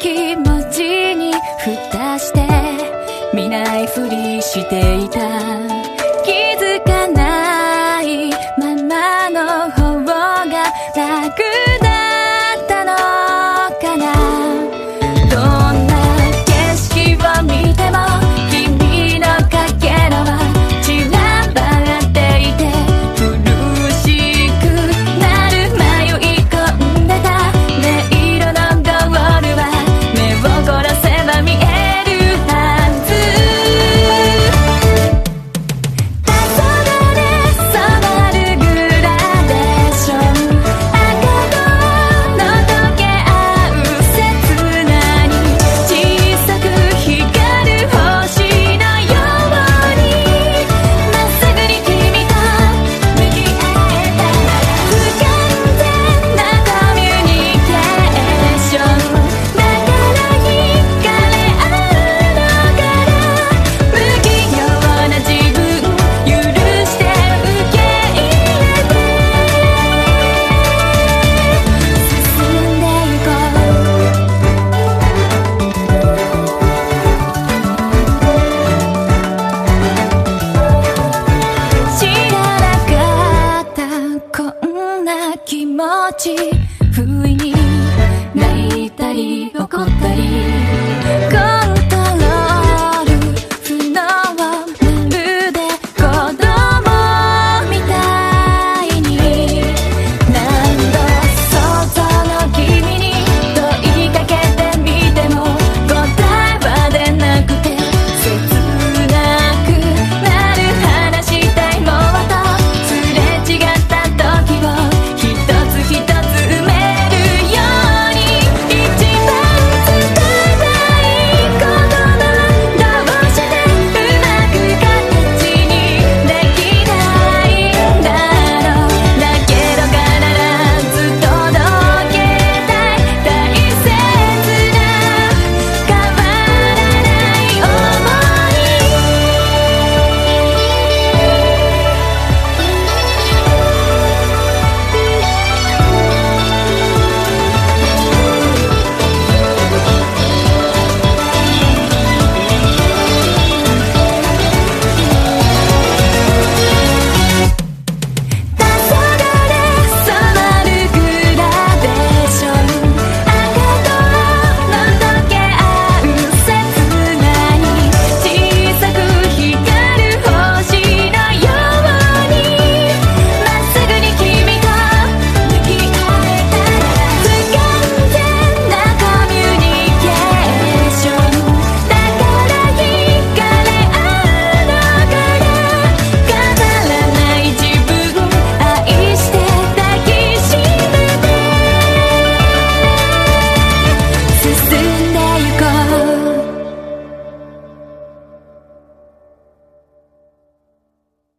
気持ちに蓋して見ないふりしていた记。